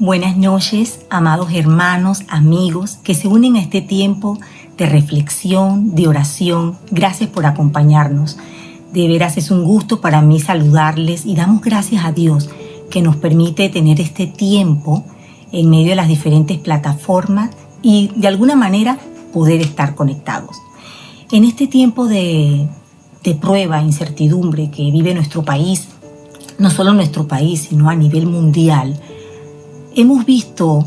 Buenas noches, amados hermanos, amigos que se unen a este tiempo de reflexión, de oración. Gracias por acompañarnos. De veras es un gusto para mí saludarles y damos gracias a Dios que nos permite tener este tiempo en medio de las diferentes plataformas y de alguna manera poder estar conectados. En este tiempo de, de prueba, incertidumbre que vive nuestro país, no solo nuestro país, sino a nivel mundial, hemos visto,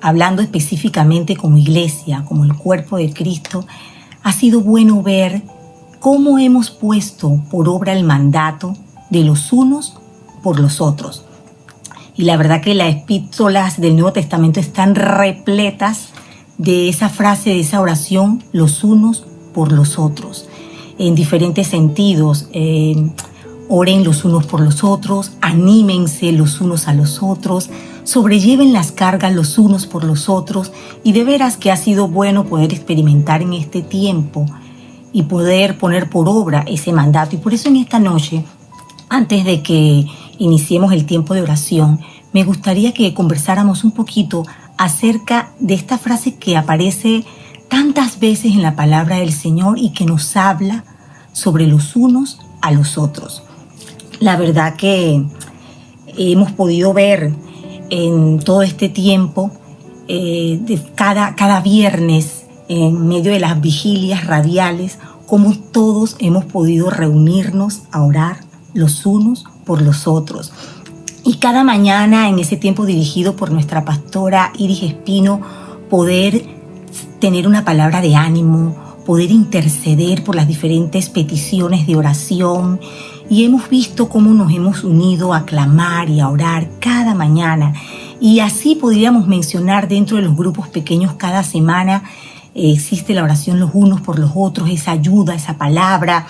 hablando específicamente como iglesia, como el cuerpo de Cristo, ha sido bueno ver cómo hemos puesto por obra el mandato de los unos por los otros. Y la verdad que las epístolas del Nuevo Testamento están repletas de esa frase, de esa oración, los unos por los otros, en diferentes sentidos. Eh, oren los unos por los otros, anímense los unos a los otros, sobrelleven las cargas los unos por los otros y de veras que ha sido bueno poder experimentar en este tiempo y poder poner por obra ese mandato. Y por eso en esta noche, antes de que iniciemos el tiempo de oración, me gustaría que conversáramos un poquito acerca de esta frase que aparece tantas veces en la palabra del Señor y que nos habla sobre los unos a los otros. La verdad que hemos podido ver en todo este tiempo, eh, de cada, cada viernes, en medio de las vigilias radiales, cómo todos hemos podido reunirnos a orar los unos por los otros. Y cada mañana, en ese tiempo dirigido por nuestra pastora Iris Espino, poder tener una palabra de ánimo, poder interceder por las diferentes peticiones de oración y hemos visto cómo nos hemos unido a clamar y a orar cada mañana. Y así podríamos mencionar dentro de los grupos pequeños cada semana eh, existe la oración los unos por los otros, esa ayuda, esa palabra,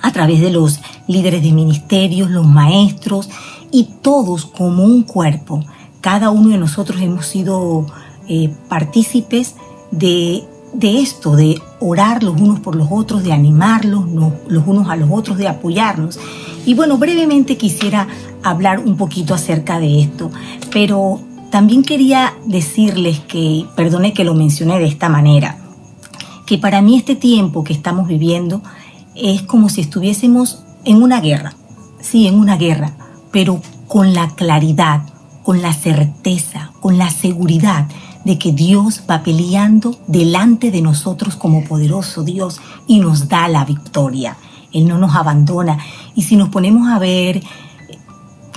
a través de los líderes de ministerios, los maestros y todos como un cuerpo. Cada uno de nosotros hemos sido eh, partícipes de de esto, de orar los unos por los otros, de animarlos los unos a los otros, de apoyarnos. Y bueno, brevemente quisiera hablar un poquito acerca de esto, pero también quería decirles que, perdone que lo mencioné de esta manera, que para mí este tiempo que estamos viviendo es como si estuviésemos en una guerra, sí, en una guerra, pero con la claridad, con la certeza, con la seguridad de que Dios va peleando delante de nosotros como poderoso Dios y nos da la victoria. Él no nos abandona. Y si nos ponemos a ver,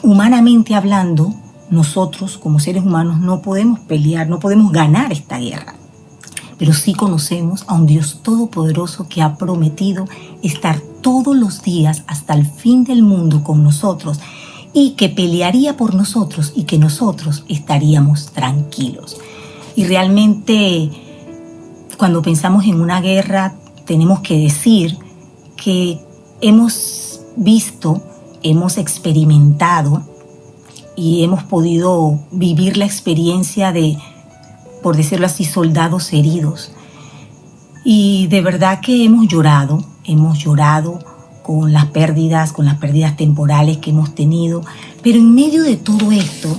humanamente hablando, nosotros como seres humanos no podemos pelear, no podemos ganar esta guerra. Pero sí conocemos a un Dios todopoderoso que ha prometido estar todos los días hasta el fin del mundo con nosotros y que pelearía por nosotros y que nosotros estaríamos tranquilos. Y realmente cuando pensamos en una guerra tenemos que decir que hemos visto, hemos experimentado y hemos podido vivir la experiencia de, por decirlo así, soldados heridos. Y de verdad que hemos llorado, hemos llorado con las pérdidas, con las pérdidas temporales que hemos tenido, pero en medio de todo esto,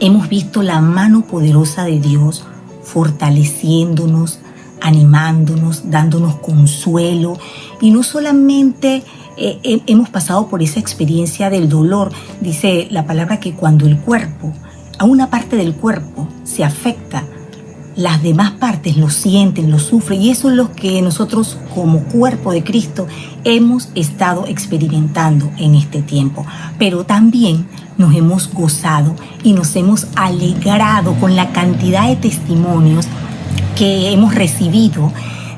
Hemos visto la mano poderosa de Dios fortaleciéndonos, animándonos, dándonos consuelo. Y no solamente eh, hemos pasado por esa experiencia del dolor, dice la palabra que cuando el cuerpo, a una parte del cuerpo se afecta, las demás partes lo sienten, lo sufren. Y eso es lo que nosotros como cuerpo de Cristo hemos estado experimentando en este tiempo. Pero también nos hemos gozado y nos hemos alegrado con la cantidad de testimonios que hemos recibido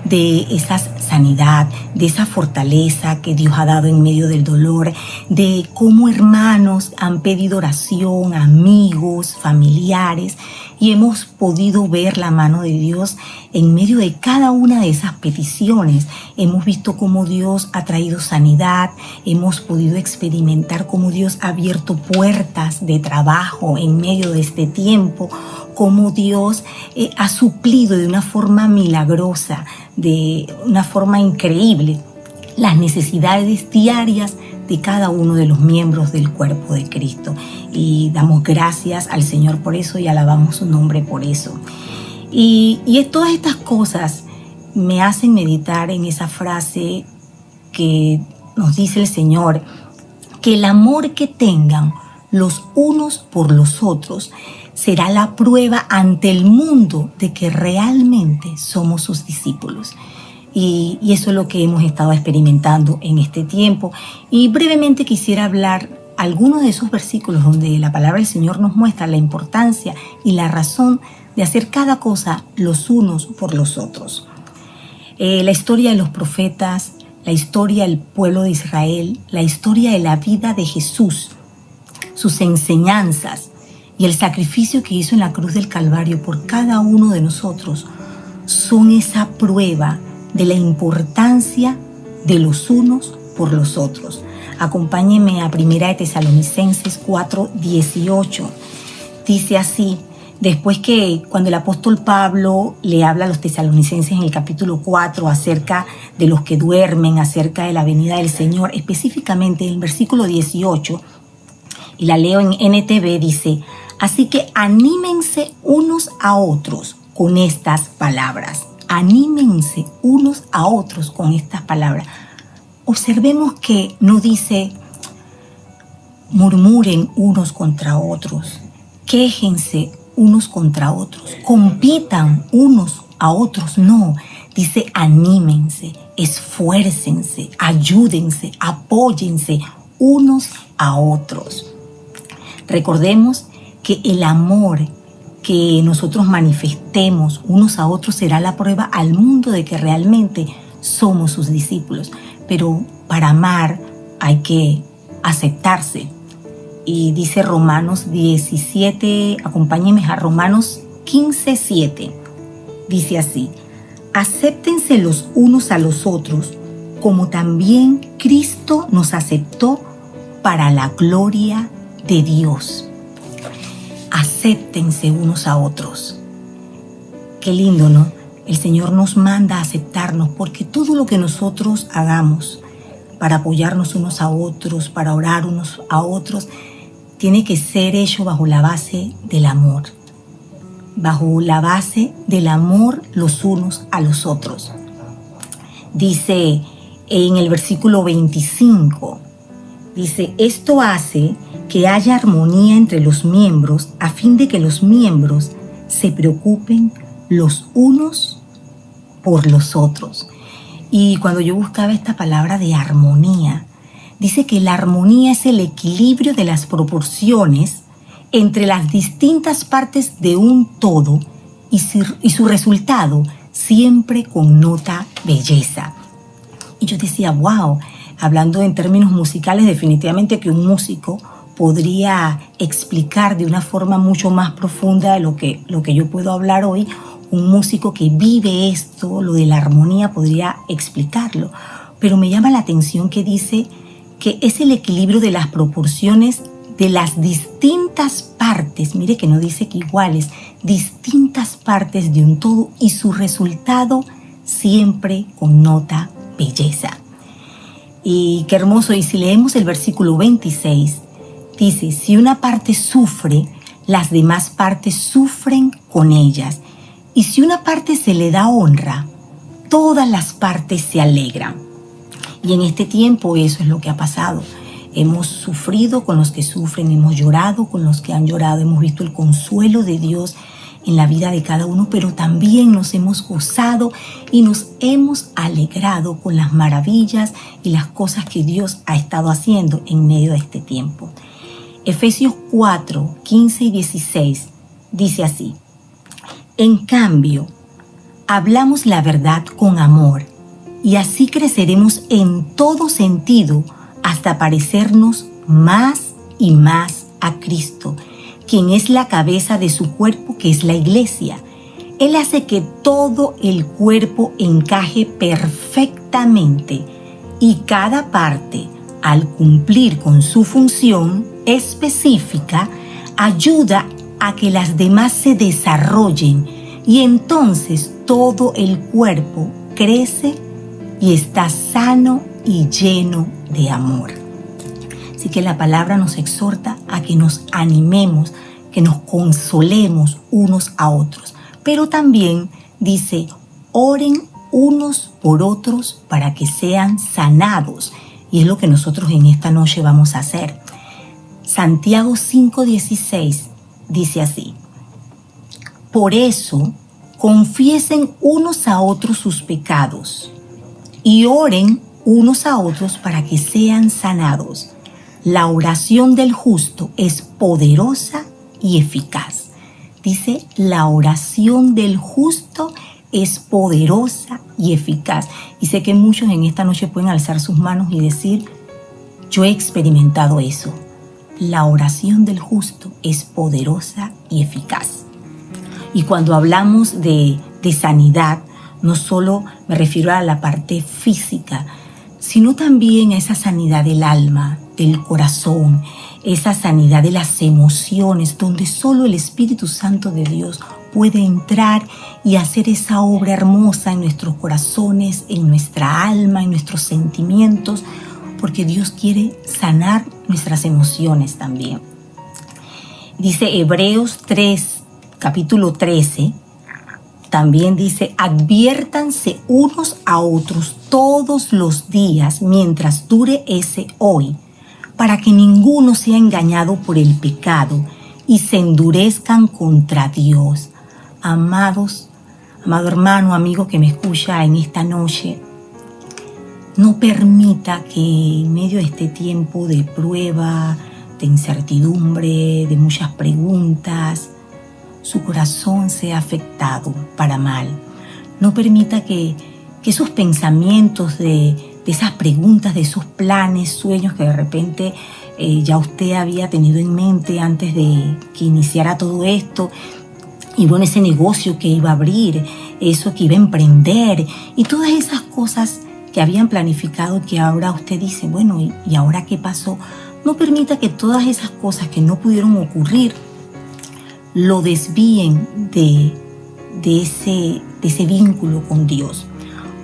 de esas sanidad, de esa fortaleza que Dios ha dado en medio del dolor, de cómo hermanos han pedido oración, amigos, familiares, y hemos podido ver la mano de Dios en medio de cada una de esas peticiones. Hemos visto cómo Dios ha traído sanidad, hemos podido experimentar cómo Dios ha abierto puertas de trabajo en medio de este tiempo, cómo Dios eh, ha suplido de una forma milagrosa, de una forma increíble, las necesidades diarias de cada uno de los miembros del cuerpo de Cristo. Y damos gracias al Señor por eso y alabamos su nombre por eso. Y, y todas estas cosas me hacen meditar en esa frase que nos dice el Señor, que el amor que tengan los unos por los otros será la prueba ante el mundo de que realmente somos sus discípulos. Y, eso es lo que hemos estado experimentando en este tiempo. Y brevemente quisiera hablar algunos de esos versículos donde la palabra del Señor nos muestra la importancia y la razón de hacer cada cosa los unos por los otros. Eh, la historia de los profetas, la historia del pueblo de Israel, la historia de la vida de Jesús, sus enseñanzas y el sacrificio que hizo en la cruz del Calvario por cada uno de nosotros son esa prueba de la importancia de los unos por los otros. Acompáñeme a Primera de Tesalonicenses 4:18. Dice así, después que cuando el apóstol Pablo le habla a los tesalonicenses en el capítulo 4 acerca de los que duermen, acerca de la venida del Señor, específicamente en el versículo 18, y la leo en NTV, dice, así que anímense unos a otros con estas palabras anímense unos a otros con estas palabras. Observemos que no dice murmuren unos contra otros, quéjense unos contra otros, compitan unos a otros, no. Dice anímense, esfuércense, ayúdense, apóyense unos a otros. Recordemos que el amor que nosotros manifestemos unos a otros será la prueba al mundo de que realmente somos sus discípulos. Pero para amar hay que aceptarse. Y dice Romanos 17, acompáñenme a Romanos 15, 7. Dice así, acéptense los unos a los otros, como también Cristo nos aceptó para la gloria de Dios acéptense unos a otros. Qué lindo, ¿no? El Señor nos manda a aceptarnos porque todo lo que nosotros hagamos para apoyarnos unos a otros, para orar unos a otros, tiene que ser hecho bajo la base del amor, bajo la base del amor los unos a los otros. Dice en el versículo 25, dice, esto hace que haya armonía entre los miembros a fin de que los miembros se preocupen los unos por los otros. Y cuando yo buscaba esta palabra de armonía, dice que la armonía es el equilibrio de las proporciones entre las distintas partes de un todo y su, y su resultado siempre connota belleza. Y yo decía, wow, hablando en términos musicales, definitivamente que un músico podría explicar de una forma mucho más profunda de lo que, lo que yo puedo hablar hoy. Un músico que vive esto, lo de la armonía, podría explicarlo. Pero me llama la atención que dice que es el equilibrio de las proporciones de las distintas partes, mire que no dice que iguales, distintas partes de un todo y su resultado siempre connota belleza. Y qué hermoso, y si leemos el versículo 26, Dice, si una parte sufre, las demás partes sufren con ellas. Y si una parte se le da honra, todas las partes se alegran. Y en este tiempo eso es lo que ha pasado. Hemos sufrido con los que sufren, hemos llorado con los que han llorado, hemos visto el consuelo de Dios en la vida de cada uno, pero también nos hemos gozado y nos hemos alegrado con las maravillas y las cosas que Dios ha estado haciendo en medio de este tiempo. Efesios 4, 15 y 16 dice así, En cambio, hablamos la verdad con amor y así creceremos en todo sentido hasta parecernos más y más a Cristo, quien es la cabeza de su cuerpo que es la iglesia. Él hace que todo el cuerpo encaje perfectamente y cada parte, al cumplir con su función, específica ayuda a que las demás se desarrollen y entonces todo el cuerpo crece y está sano y lleno de amor. Así que la palabra nos exhorta a que nos animemos, que nos consolemos unos a otros. Pero también dice, oren unos por otros para que sean sanados. Y es lo que nosotros en esta noche vamos a hacer. Santiago 5:16 dice así, por eso confiesen unos a otros sus pecados y oren unos a otros para que sean sanados. La oración del justo es poderosa y eficaz. Dice, la oración del justo es poderosa y eficaz. Y sé que muchos en esta noche pueden alzar sus manos y decir, yo he experimentado eso. La oración del justo es poderosa y eficaz. Y cuando hablamos de, sanidad, no solo me refiero a la parte física, sino también a esa sanidad del alma, del corazón, esa sanidad de las emociones, donde solo el Espíritu Santo de Dios puede entrar y hacer esa obra hermosa en nuestros corazones, en nuestra alma, en nuestros sentimientos, porque Dios quiere sanar nuestras emociones también. Dice Hebreos 3, capítulo 13, también dice, adviértanse unos a otros todos los días mientras dure ese hoy, para que ninguno sea engañado por el pecado y se endurezcan contra Dios. Amados, amado hermano, amigo que me escucha en esta noche, no permita que en medio de este tiempo de prueba, de incertidumbre, de muchas preguntas, su corazón sea afectado para mal. No permita que, esos pensamientos de, esas preguntas, de esos planes, sueños que de repente eh, ya usted había tenido en mente antes de que iniciara todo esto, y bueno, ese negocio que iba a abrir, eso que iba a emprender y todas esas cosas que habían planificado que ahora usted dice, bueno, ¿y, ahora qué pasó? No permita que todas esas cosas que no pudieron ocurrir lo desvíen de, de, ese, de ese vínculo con Dios.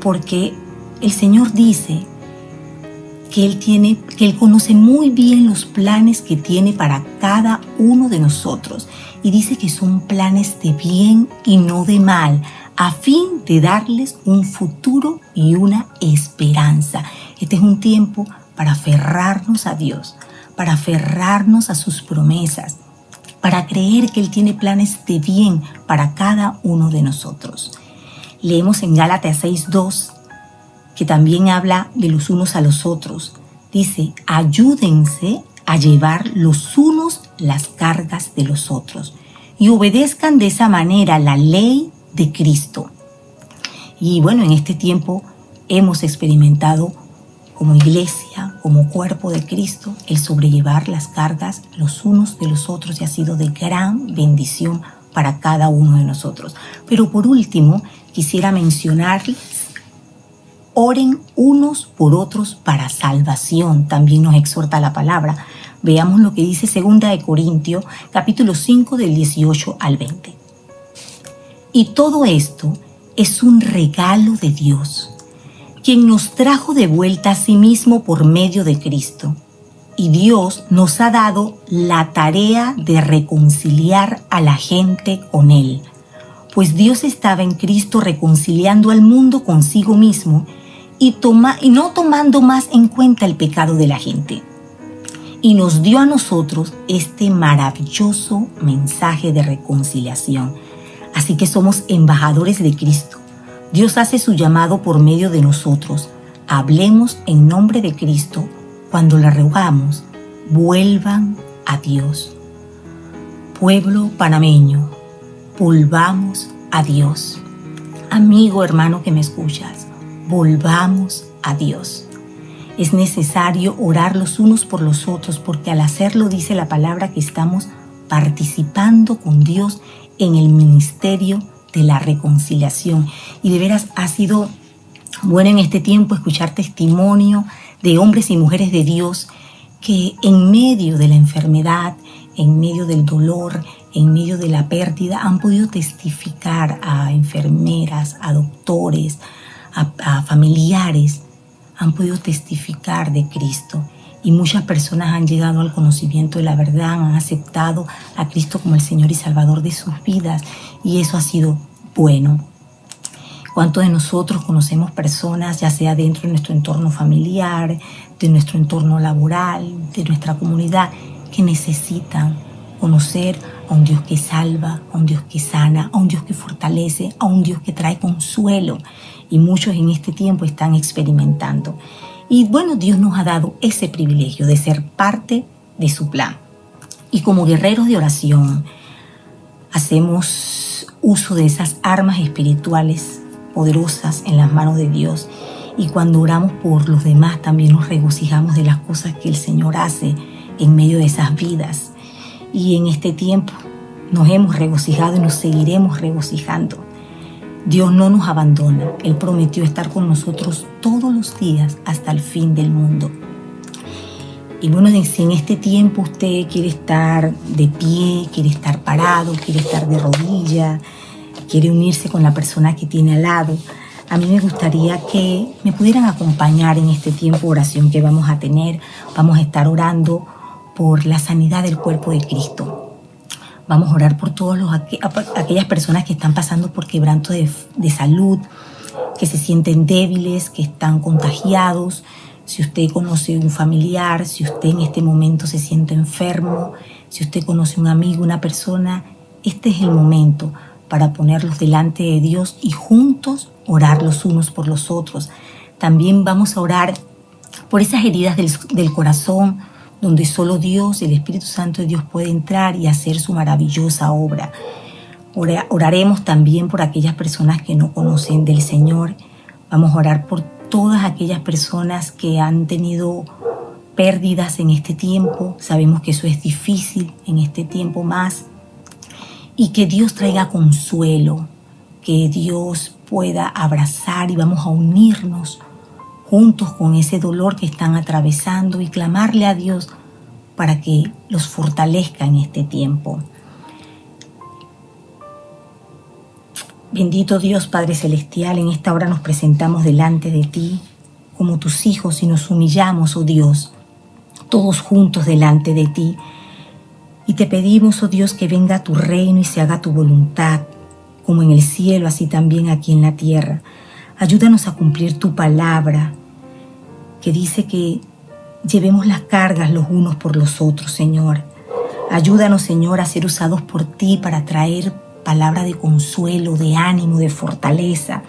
Porque el Señor dice que Él tiene, que Él conoce muy bien los planes que tiene para cada uno de nosotros. Y dice que son planes de bien y no de mal, a fin de darles un futuro y una esperanza. Este es un tiempo para aferrarnos a Dios, para aferrarnos a sus promesas, para creer que Él tiene planes de bien para cada uno de nosotros. Leemos en Gálatas 6.2 que también habla de los unos a los otros. Dice, ayúdense a llevar los unos las cargas de los otros y obedezcan de esa manera la ley de Cristo. Y bueno, en este tiempo hemos experimentado como iglesia, como cuerpo de Cristo, el sobrellevar las cargas los unos de los otros y ha sido de gran bendición para cada uno de nosotros. Pero por último, quisiera mencionarles Oren unos por otros para salvación, también nos exhorta la palabra. Veamos lo que dice 2 de Corintio, capítulo 5 del 18 al 20. Y todo esto es un regalo de Dios, quien nos trajo de vuelta a sí mismo por medio de Cristo. Y Dios nos ha dado la tarea de reconciliar a la gente con Él, pues Dios estaba en Cristo reconciliando al mundo consigo mismo y, toma, y no tomando más en cuenta el pecado de la gente. Y nos dio a nosotros este maravilloso mensaje de reconciliación. Así que somos embajadores de Cristo. Dios hace su llamado por medio de nosotros. Hablemos en nombre de Cristo cuando le rogamos, vuelvan a Dios. Pueblo panameño, volvamos a Dios. Amigo hermano que me escuchas, volvamos a Dios. Es necesario orar los unos por los otros porque al hacerlo dice la palabra que estamos participando con Dios en el ministerio de la reconciliación. Y de veras ha sido bueno en este tiempo escuchar testimonio de hombres y mujeres de Dios que en medio de la enfermedad, en medio del dolor, en medio de la pérdida, han podido testificar a enfermeras, a doctores, a, familiares han podido testificar de Cristo y muchas personas han llegado al conocimiento de la verdad, han aceptado a Cristo como el Señor y Salvador de sus vidas y eso ha sido bueno. ¿Cuántos de nosotros conocemos personas, ya sea dentro de nuestro entorno familiar, de nuestro entorno laboral, de nuestra comunidad, que necesitan conocer a un Dios que salva, a un Dios que sana, a un Dios que fortalece, a un Dios que trae consuelo? Y muchos en este tiempo están experimentando. Y bueno, Dios nos ha dado ese privilegio de ser parte de su plan. Y como guerreros de oración, hacemos uso de esas armas espirituales poderosas en las manos de Dios. Y cuando oramos por los demás, también nos regocijamos de las cosas que el Señor hace en medio de esas vidas. Y en este tiempo nos hemos regocijado y nos seguiremos regocijando Dios no nos abandona. Él prometió estar con nosotros todos los días hasta el fin del mundo. Y bueno, si en este tiempo usted quiere estar de pie, quiere estar parado, quiere estar de rodilla, quiere unirse con la persona que tiene al lado, a mí me gustaría que me pudieran acompañar en este tiempo de oración que vamos a tener. Vamos a estar orando por la sanidad del cuerpo de Cristo. Vamos a orar por todas aquellas personas que están pasando por quebranto de, salud, que se sienten débiles, que están contagiados. Si usted conoce un familiar, si usted en este momento se siente enfermo, si usted conoce un amigo, una persona, este es el momento para ponerlos delante de Dios y juntos orar los unos por los otros. También vamos a orar por esas heridas del corazón, donde solo Dios, el Espíritu Santo de Dios puede entrar y hacer su maravillosa obra. Oraremos también por aquellas personas que no conocen del Señor. Vamos a orar por todas aquellas personas que han tenido pérdidas en este tiempo. Sabemos que eso es difícil en este tiempo más. Y que Dios traiga consuelo, que Dios pueda abrazar y vamos a unirnos juntos con ese dolor que están atravesando y clamarle a Dios para que los fortalezca en este tiempo. Bendito Dios Padre Celestial, en esta hora nos presentamos delante de ti como tus hijos y nos humillamos, oh Dios, todos juntos delante de ti. Y te pedimos, oh Dios, que venga tu reino y se haga tu voluntad, como en el cielo, así también aquí en la tierra. Ayúdanos a cumplir tu palabra, que dice que llevemos las cargas los unos por los otros, Señor. Ayúdanos, Señor, a ser usados por ti para traer palabra de consuelo, de ánimo, de fortaleza.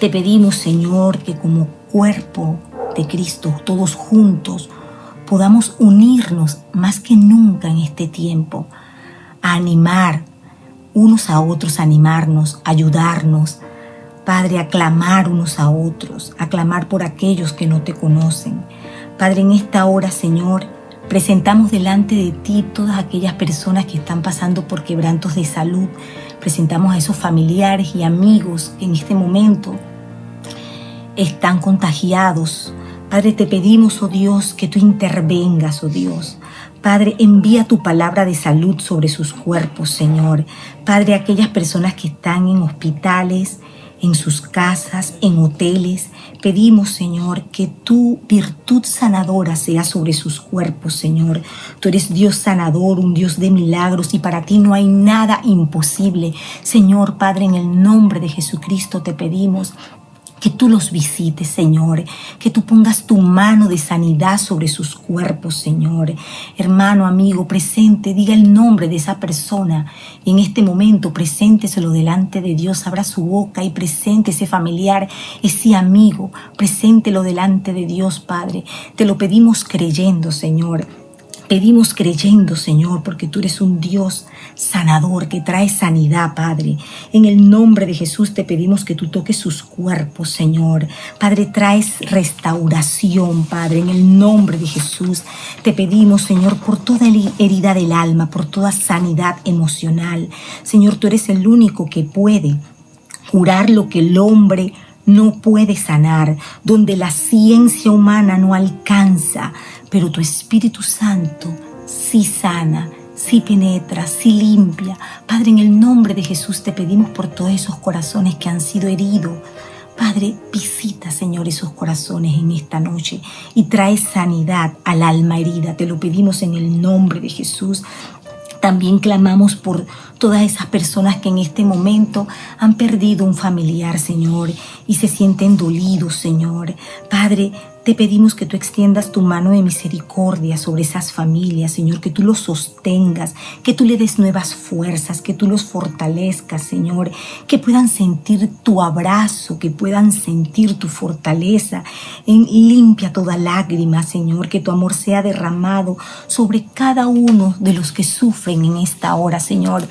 Te pedimos, Señor, que como cuerpo de Cristo, todos juntos, podamos unirnos más que nunca en este tiempo, a animar unos a otros, a animarnos, ayudarnos, Padre, a unos a otros, a clamar por aquellos que no te conocen. Padre, en esta hora, Señor, presentamos delante de ti todas aquellas personas que están pasando por quebrantos de salud. Presentamos a esos familiares y amigos que en este momento están contagiados. Padre, te pedimos, oh Dios, que tú intervengas, oh Dios. Padre, envía tu palabra de salud sobre sus cuerpos, Señor. Padre, aquellas personas que están en hospitales, en sus casas, en hoteles. Pedimos, Señor, que tu virtud sanadora sea sobre sus cuerpos, Señor. Tú eres Dios sanador, un Dios de milagros y para ti no hay nada imposible. Señor Padre, en el nombre de Jesucristo te pedimos que tú los visites, Señor, que tú pongas tu mano de sanidad sobre sus cuerpos, Señor. Hermano, amigo, presente, diga el nombre de esa persona. En este momento, presénteselo delante de Dios, abra su boca y presente ese familiar, ese amigo, preséntelo delante de Dios, Padre. Te lo pedimos creyendo, Señor. Pedimos creyendo, Señor, porque tú eres un Dios sanador que trae sanidad, Padre. En el nombre de Jesús te pedimos que tú toques sus cuerpos, Señor. Padre, traes restauración, Padre. En el nombre de Jesús te pedimos, Señor, por toda herida del alma, por toda sanidad emocional. Señor, tú eres el único que puede curar lo que el hombre no puede sanar, donde la ciencia humana no alcanza pero tu Espíritu Santo sí sana, sí penetra, sí limpia. Padre, en el nombre de Jesús te pedimos por todos esos corazones que han sido heridos. Padre, visita, Señor, esos corazones en esta noche y trae sanidad al alma herida. Te lo pedimos en el nombre de Jesús. También clamamos por todas esas personas que en este momento han perdido un familiar, Señor, y se sienten dolidos, Señor. Padre, te pedimos que tú extiendas tu mano de misericordia sobre esas familias, Señor, que tú los sostengas, que tú le des nuevas fuerzas, que tú los fortalezcas, Señor, que puedan sentir tu abrazo, que puedan sentir tu fortaleza. En, limpia toda lágrima, Señor, que tu amor sea derramado sobre cada uno de los que sufren en esta hora, Señor.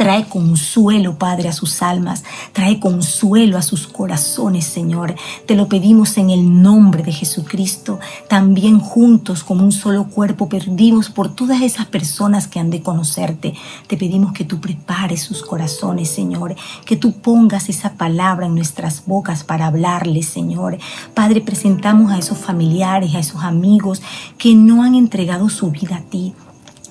Trae consuelo, Padre, a sus almas. Trae consuelo a sus corazones, Señor. Te lo pedimos en el nombre de Jesucristo. También juntos, como un solo cuerpo, perdimos por todas esas personas que han de conocerte. Te pedimos que tú prepares sus corazones, Señor. Que tú pongas esa palabra en nuestras bocas para hablarles, Señor. Padre, presentamos a esos familiares, a esos amigos que no han entregado su vida a ti.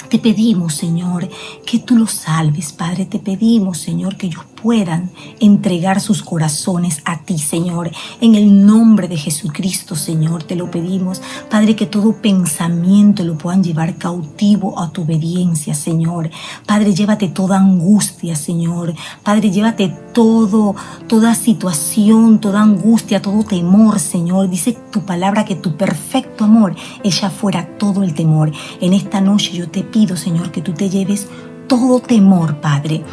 Te pedimos, Señor, que tú los salves, Padre. Te pedimos, Señor, que ellos puedan entregar sus corazones a ti, Señor. En el nombre de Jesucristo, Señor, te lo pedimos. Padre, que todo pensamiento lo puedan llevar cautivo a tu obediencia, Señor. Padre, llévate toda angustia, Señor. Padre, llévate todo, toda situación, toda angustia, todo temor, Señor. Dice tu palabra que tu perfecto amor echa fuera todo el temor. En esta noche yo te pido Señor, que tú te lleves todo temor, Padre,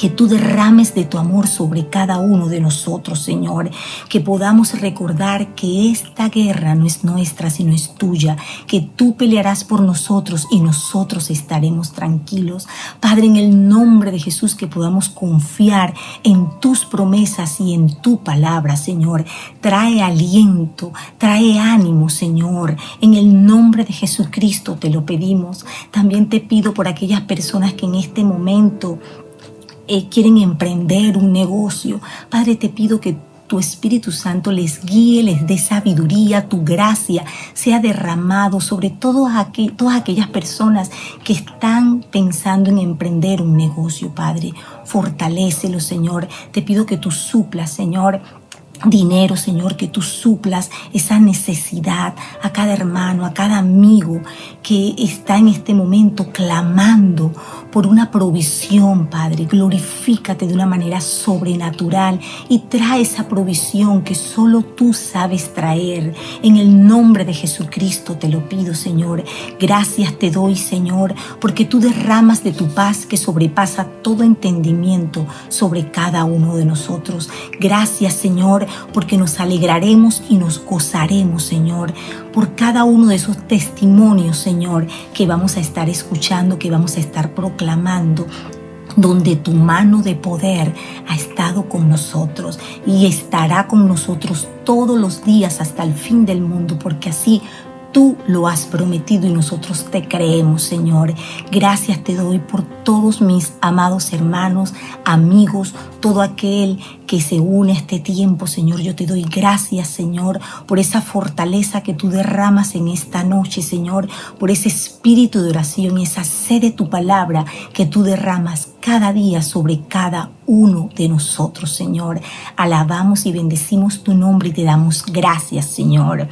que tú derrames de tu amor sobre cada uno de nosotros, Señor, que podamos recordar que esta guerra no es nuestra, sino es tuya, que tú pelearás por nosotros y nosotros estaremos tranquilos. Padre, en el nombre de Jesús, que podamos confiar en tus promesas y en tu palabra, Señor. Trae aliento, trae ánimo, Señor. En el nombre de Jesucristo te lo pedimos. También te pido por aquellas personas que en este momento eh, quieren emprender un negocio. Padre, te pido que tu Espíritu Santo les guíe, les dé sabiduría, tu gracia sea derramado sobre todas aquellas personas que están pensando en emprender un negocio, Padre. Fortalécelo, Señor. Te pido que tú suplas, Señor, dinero, Señor, que tú suplas esa necesidad a cada hermano, a cada amigo que está en este momento clamando por una provisión, Padre. Glorifícate de una manera sobrenatural y trae esa provisión que solo tú sabes traer. En el nombre de Jesucristo te lo pido, Señor. Gracias te doy, Señor, porque tú derramas de tu paz que sobrepasa todo entendimiento sobre cada uno de nosotros. Gracias, Señor, porque nos alegraremos y nos gozaremos, Señor, por cada uno de esos testimonios, Señor, que vamos a estar escuchando, que vamos a estar proclamando donde tu mano de poder ha estado con nosotros y estará con nosotros todos los días hasta el fin del mundo, porque así Tú lo has prometido y nosotros te creemos, Señor. Gracias te doy por todos mis amados hermanos, amigos, todo aquel que se une a este tiempo, Señor. Yo te doy gracias, Señor, por esa fortaleza que tú derramas en esta noche, Señor, por ese espíritu de oración y esa sed de tu palabra que tú derramas cada día sobre cada uno de nosotros, Señor. Alabamos y bendecimos tu nombre y te damos gracias, Señor.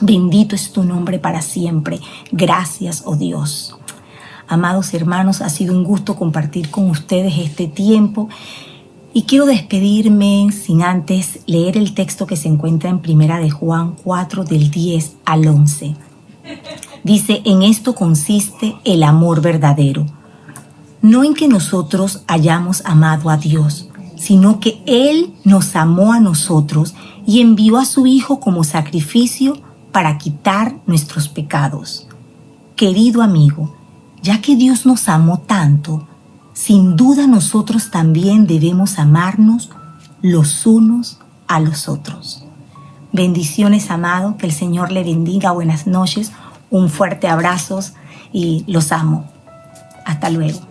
Bendito es tu nombre para siempre. Gracias, oh Dios. Amados hermanos, ha sido un gusto compartir con ustedes este tiempo y quiero despedirme sin antes leer el texto que se encuentra en Primera de Juan 4 del 10 al 11. Dice, en esto consiste el amor verdadero, no en que nosotros hayamos amado a Dios, sino que Él nos amó a nosotros y envió a su Hijo como sacrificio para quitar nuestros pecados. Querido amigo, ya que Dios nos amó tanto, sin duda nosotros también debemos amarnos los unos a los otros. Bendiciones, amado, que el Señor le bendiga, buenas noches, un fuerte abrazo y los amo. Hasta luego.